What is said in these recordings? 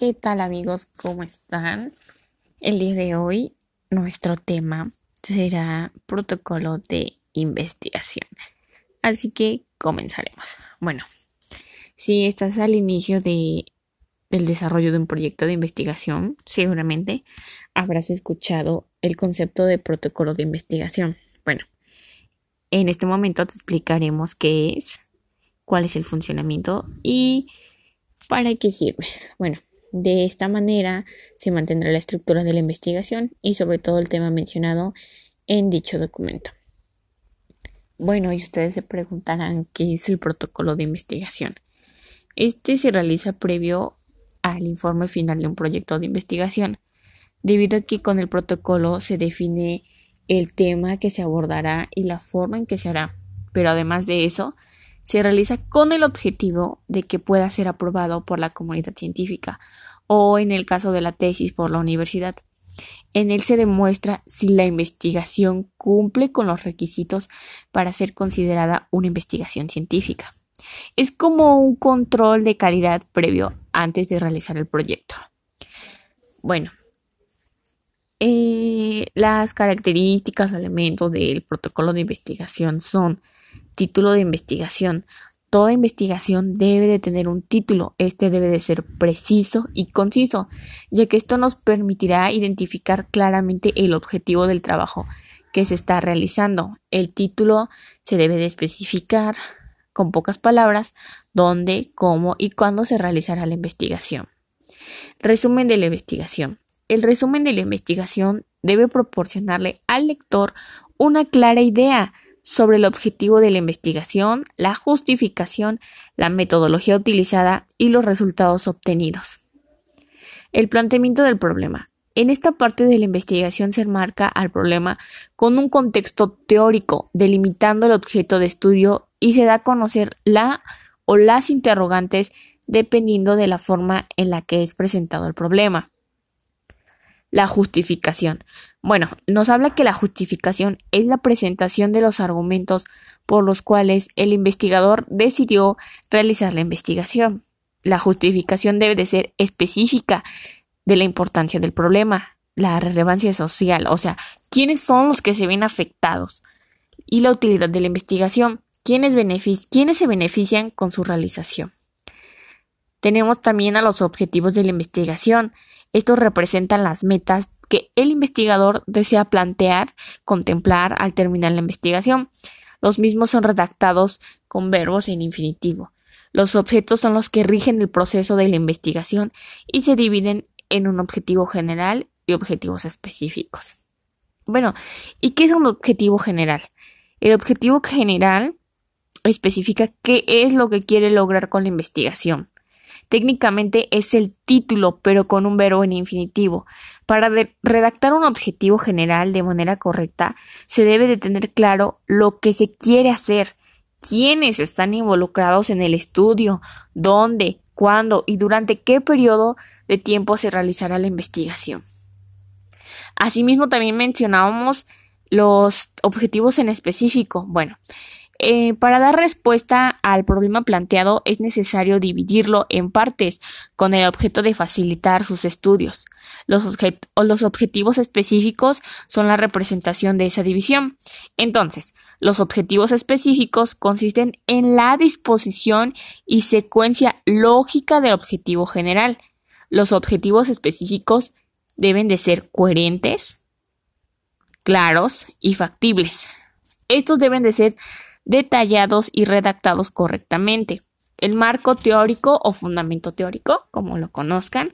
¿Qué tal amigos? ¿Cómo están? El día de hoy nuestro tema será protocolo de investigación. Así que comenzaremos. Bueno, si estás al inicio de, del desarrollo de un proyecto de investigación, seguramente habrás escuchado el concepto de protocolo de investigación. Bueno, en este momento te explicaremos qué es, cuál es el funcionamiento y para qué sirve. Bueno, de esta manera se mantendrá la estructura de la investigación y sobre todo el tema mencionado en dicho documento. Bueno, y ustedes se preguntarán qué es el protocolo de investigación. Este se realiza previo al informe final de un proyecto de investigación, debido a que con el protocolo se define el tema que se abordará y la forma en que se hará. Pero además de eso, se realiza con el objetivo de que pueda ser aprobado por la comunidad científica o en el caso de la tesis por la universidad. En él se demuestra si la investigación cumple con los requisitos para ser considerada una investigación científica. Es como un control de calidad previo antes de realizar el proyecto. Bueno, eh, las características o elementos del protocolo de investigación son título de investigación. Toda investigación debe de tener un título. Este debe de ser preciso y conciso, ya que esto nos permitirá identificar claramente el objetivo del trabajo que se está realizando. El título se debe de especificar con pocas palabras dónde, cómo y cuándo se realizará la investigación. Resumen de la investigación. El resumen de la investigación debe proporcionarle al lector una clara idea sobre el objetivo de la investigación, la justificación, la metodología utilizada y los resultados obtenidos. El planteamiento del problema. En esta parte de la investigación se enmarca al problema con un contexto teórico, delimitando el objeto de estudio y se da a conocer la o las interrogantes dependiendo de la forma en la que es presentado el problema. La justificación. Bueno, nos habla que la justificación es la presentación de los argumentos por los cuales el investigador decidió realizar la investigación. La justificación debe de ser específica de la importancia del problema, la relevancia social, o sea, quiénes son los que se ven afectados y la utilidad de la investigación, quiénes, quiénes se benefician con su realización. Tenemos también a los objetivos de la investigación, estos representan las metas que el investigador desea plantear, contemplar al terminar la investigación. Los mismos son redactados con verbos en infinitivo. Los objetos son los que rigen el proceso de la investigación y se dividen en un objetivo general y objetivos específicos. Bueno, ¿y qué es un objetivo general? El objetivo general especifica qué es lo que quiere lograr con la investigación. Técnicamente es el título, pero con un verbo en infinitivo. Para redactar un objetivo general de manera correcta, se debe de tener claro lo que se quiere hacer, quiénes están involucrados en el estudio, dónde, cuándo y durante qué periodo de tiempo se realizará la investigación. Asimismo, también mencionábamos los objetivos en específico. Bueno, eh, para dar respuesta al problema planteado es necesario dividirlo en partes con el objeto de facilitar sus estudios. Los, los objetivos específicos son la representación de esa división. Entonces, los objetivos específicos consisten en la disposición y secuencia lógica del objetivo general. Los objetivos específicos deben de ser coherentes, claros y factibles. Estos deben de ser detallados y redactados correctamente. El marco teórico o fundamento teórico, como lo conozcan,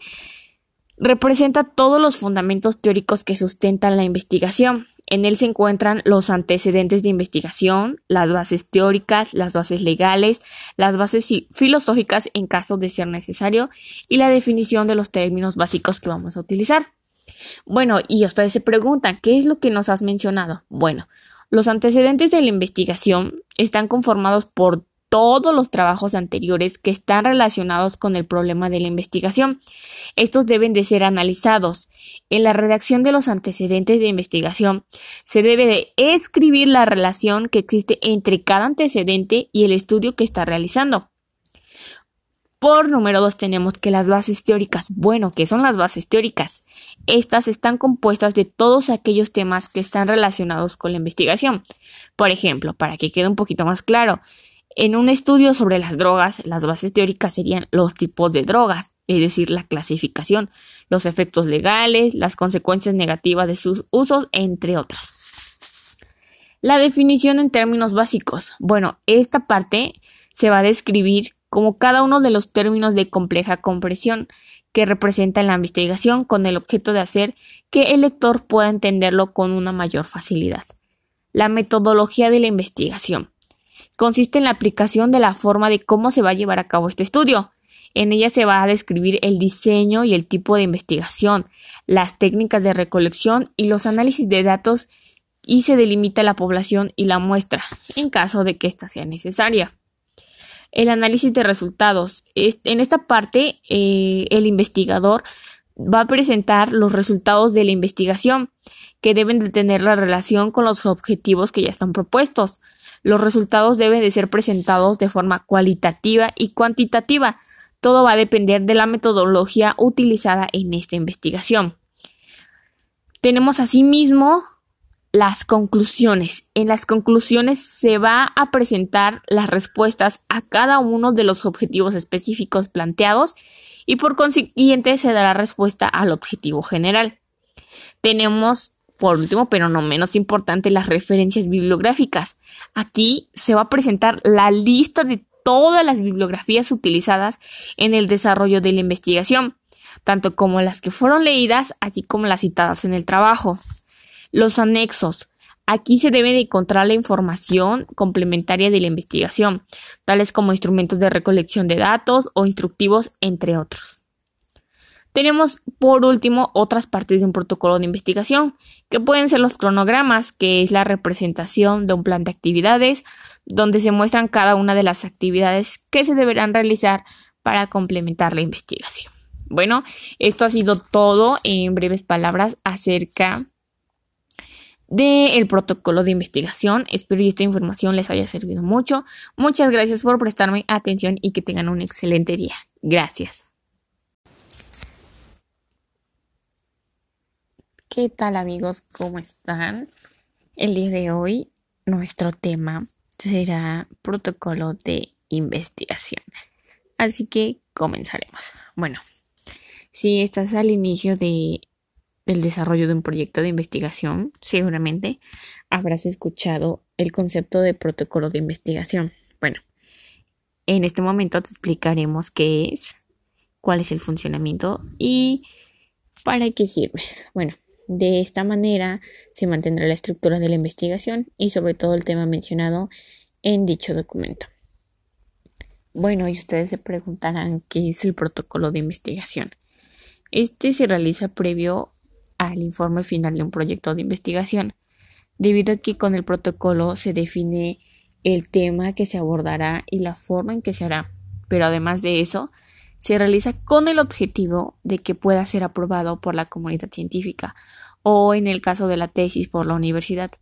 representa todos los fundamentos teóricos que sustentan la investigación. En él se encuentran los antecedentes de investigación, las bases teóricas, las bases legales, las bases filosóficas en caso de ser necesario y la definición de los términos básicos que vamos a utilizar. Bueno, y ustedes se preguntan, ¿qué es lo que nos has mencionado? Bueno, los antecedentes de la investigación están conformados por todos los trabajos anteriores que están relacionados con el problema de la investigación. Estos deben de ser analizados. En la redacción de los antecedentes de investigación se debe de escribir la relación que existe entre cada antecedente y el estudio que está realizando. Por número dos tenemos que las bases teóricas. Bueno, ¿qué son las bases teóricas? Estas están compuestas de todos aquellos temas que están relacionados con la investigación. Por ejemplo, para que quede un poquito más claro, en un estudio sobre las drogas, las bases teóricas serían los tipos de drogas, es decir, la clasificación, los efectos legales, las consecuencias negativas de sus usos, entre otras. La definición en términos básicos. Bueno, esta parte se va a describir como cada uno de los términos de compleja comprensión que representa la investigación con el objeto de hacer que el lector pueda entenderlo con una mayor facilidad. La metodología de la investigación consiste en la aplicación de la forma de cómo se va a llevar a cabo este estudio. En ella se va a describir el diseño y el tipo de investigación, las técnicas de recolección y los análisis de datos y se delimita la población y la muestra, en caso de que ésta sea necesaria. El análisis de resultados. En esta parte, eh, el investigador va a presentar los resultados de la investigación, que deben de tener la relación con los objetivos que ya están propuestos. Los resultados deben de ser presentados de forma cualitativa y cuantitativa. Todo va a depender de la metodología utilizada en esta investigación. Tenemos asimismo las conclusiones. En las conclusiones se va a presentar las respuestas a cada uno de los objetivos específicos planteados y por consiguiente se dará respuesta al objetivo general. Tenemos, por último, pero no menos importante, las referencias bibliográficas. Aquí se va a presentar la lista de todas las bibliografías utilizadas en el desarrollo de la investigación, tanto como las que fueron leídas, así como las citadas en el trabajo. Los anexos. Aquí se debe de encontrar la información complementaria de la investigación, tales como instrumentos de recolección de datos o instructivos, entre otros. Tenemos por último otras partes de un protocolo de investigación, que pueden ser los cronogramas, que es la representación de un plan de actividades, donde se muestran cada una de las actividades que se deberán realizar para complementar la investigación. Bueno, esto ha sido todo en breves palabras acerca del protocolo de investigación. Espero que esta información les haya servido mucho. Muchas gracias por prestarme atención y que tengan un excelente día. Gracias. ¿Qué tal amigos? ¿Cómo están? El día de hoy nuestro tema será protocolo de investigación. Así que comenzaremos. Bueno, si estás al inicio de el desarrollo de un proyecto de investigación, seguramente habrás escuchado el concepto de protocolo de investigación. Bueno, en este momento te explicaremos qué es, cuál es el funcionamiento y para qué sirve. Bueno, de esta manera se mantendrá la estructura de la investigación y sobre todo el tema mencionado en dicho documento. Bueno, y ustedes se preguntarán qué es el protocolo de investigación. Este se realiza previo al informe final de un proyecto de investigación, debido a que con el protocolo se define el tema que se abordará y la forma en que se hará, pero además de eso, se realiza con el objetivo de que pueda ser aprobado por la comunidad científica o en el caso de la tesis por la universidad.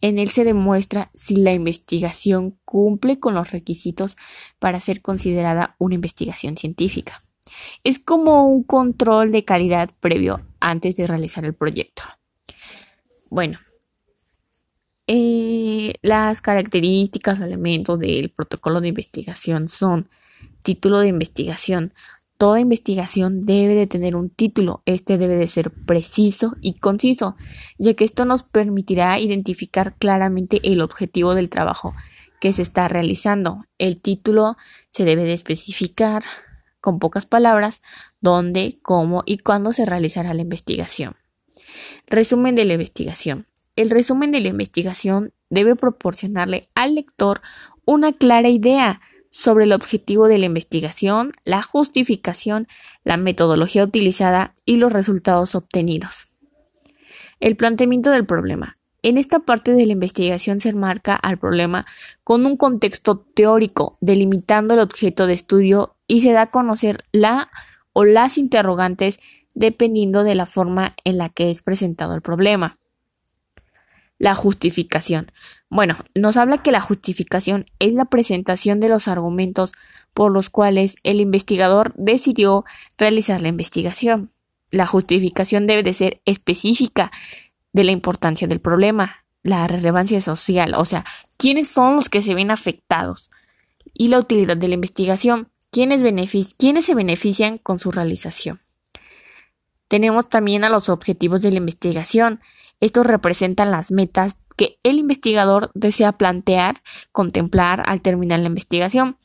En él se demuestra si la investigación cumple con los requisitos para ser considerada una investigación científica. Es como un control de calidad previo antes de realizar el proyecto. Bueno, eh, las características o elementos del protocolo de investigación son título de investigación. Toda investigación debe de tener un título. Este debe de ser preciso y conciso, ya que esto nos permitirá identificar claramente el objetivo del trabajo que se está realizando. El título se debe de especificar con pocas palabras, dónde, cómo y cuándo se realizará la investigación. Resumen de la investigación. El resumen de la investigación debe proporcionarle al lector una clara idea sobre el objetivo de la investigación, la justificación, la metodología utilizada y los resultados obtenidos. El planteamiento del problema. En esta parte de la investigación se enmarca al problema con un contexto teórico, delimitando el objeto de estudio y se da a conocer la o las interrogantes dependiendo de la forma en la que es presentado el problema. La justificación. Bueno, nos habla que la justificación es la presentación de los argumentos por los cuales el investigador decidió realizar la investigación. La justificación debe de ser específica de la importancia del problema, la relevancia social, o sea, quiénes son los que se ven afectados y la utilidad de la investigación, quiénes, se benefician con su realización. Tenemos también a los objetivos de la investigación. Estos representan las metas que el investigador desea plantear, contemplar al terminar la investigación.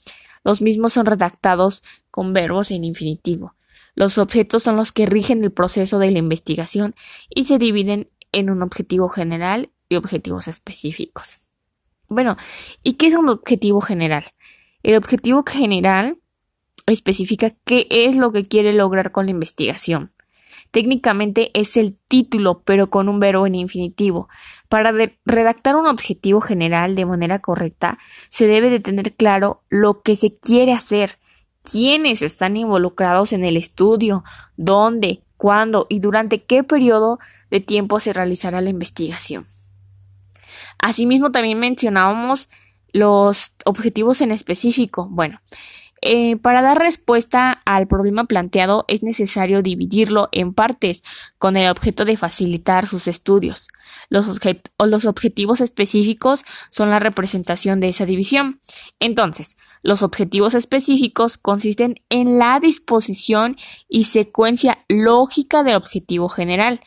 Los mismos son redactados con verbos en infinitivo. Los objetos son los que rigen el proceso de la investigación y se dividen en un objetivo general y objetivos específicos. Bueno, ¿y qué es un objetivo general? El objetivo general especifica qué es lo que quiere lograr con la investigación. Técnicamente es el título, pero con un verbo en infinitivo. Para redactar un objetivo general de manera correcta, se debe de tener claro lo que se quiere hacer, quiénes están involucrados en el estudio, dónde, cuándo y durante qué periodo de tiempo se realizará la investigación. Asimismo, también mencionábamos los objetivos en específico. Bueno, eh, para dar respuesta al problema planteado es necesario dividirlo en partes con el objeto de facilitar sus estudios. Los, los objetivos específicos son la representación de esa división. Entonces, los objetivos específicos consisten en la disposición y secuencia lógica del objetivo general.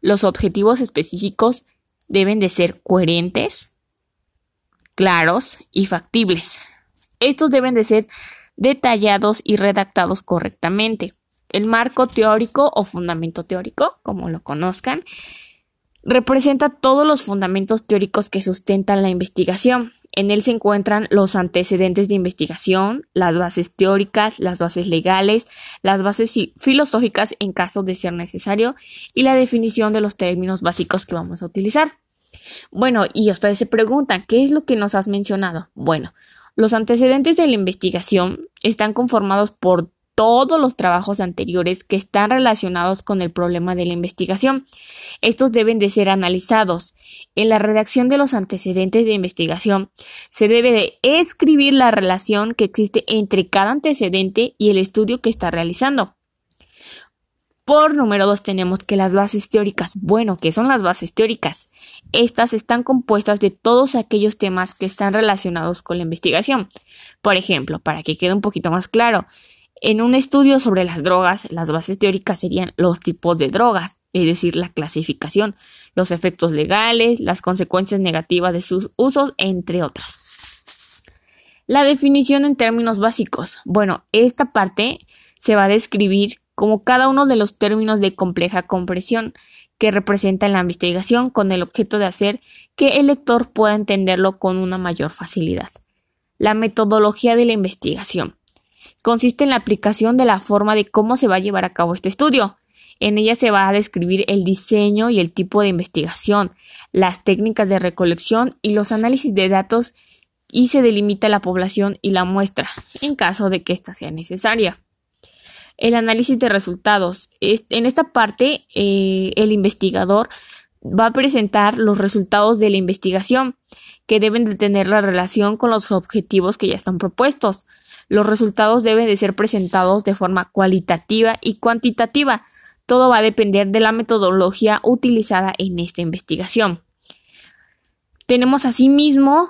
Los objetivos específicos deben de ser coherentes, claros y factibles. Estos deben de ser detallados y redactados correctamente. El marco teórico o fundamento teórico, como lo conozcan, representa todos los fundamentos teóricos que sustentan la investigación. En él se encuentran los antecedentes de investigación, las bases teóricas, las bases legales, las bases filosóficas en caso de ser necesario y la definición de los términos básicos que vamos a utilizar. Bueno, y ustedes se preguntan, ¿qué es lo que nos has mencionado? Bueno, los antecedentes de la investigación están conformados por todos los trabajos anteriores que están relacionados con el problema de la investigación. Estos deben de ser analizados. En la redacción de los antecedentes de investigación se debe de escribir la relación que existe entre cada antecedente y el estudio que está realizando. Por número dos tenemos que las bases teóricas. Bueno, ¿qué son las bases teóricas? Estas están compuestas de todos aquellos temas que están relacionados con la investigación. Por ejemplo, para que quede un poquito más claro, en un estudio sobre las drogas, las bases teóricas serían los tipos de drogas, es decir, la clasificación, los efectos legales, las consecuencias negativas de sus usos, entre otras. La definición en términos básicos. Bueno, esta parte se va a describir como cada uno de los términos de compleja comprensión que representa la investigación con el objeto de hacer que el lector pueda entenderlo con una mayor facilidad. La metodología de la investigación consiste en la aplicación de la forma de cómo se va a llevar a cabo este estudio. En ella se va a describir el diseño y el tipo de investigación, las técnicas de recolección y los análisis de datos y se delimita la población y la muestra, en caso de que ésta sea necesaria el análisis de resultados. En esta parte, eh, el investigador va a presentar los resultados de la investigación que deben de tener la relación con los objetivos que ya están propuestos. Los resultados deben de ser presentados de forma cualitativa y cuantitativa. Todo va a depender de la metodología utilizada en esta investigación. Tenemos asimismo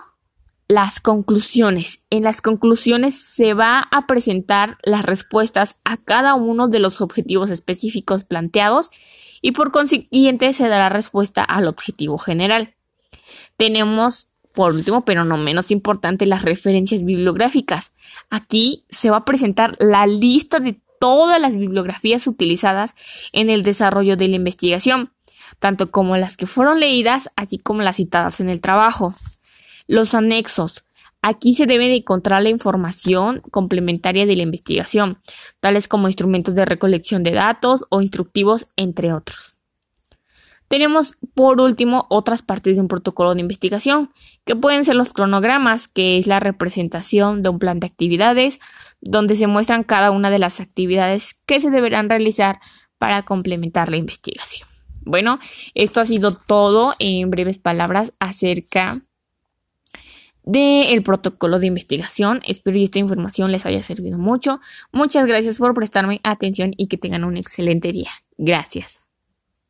las conclusiones. En las conclusiones se va a presentar las respuestas a cada uno de los objetivos específicos planteados y por consiguiente se dará respuesta al objetivo general. Tenemos, por último, pero no menos importante, las referencias bibliográficas. Aquí se va a presentar la lista de todas las bibliografías utilizadas en el desarrollo de la investigación, tanto como las que fueron leídas, así como las citadas en el trabajo. Los anexos. Aquí se debe de encontrar la información complementaria de la investigación, tales como instrumentos de recolección de datos o instructivos, entre otros. Tenemos por último otras partes de un protocolo de investigación, que pueden ser los cronogramas, que es la representación de un plan de actividades, donde se muestran cada una de las actividades que se deberán realizar para complementar la investigación. Bueno, esto ha sido todo en breves palabras acerca del protocolo de investigación. Espero que esta información les haya servido mucho. Muchas gracias por prestarme atención y que tengan un excelente día. Gracias.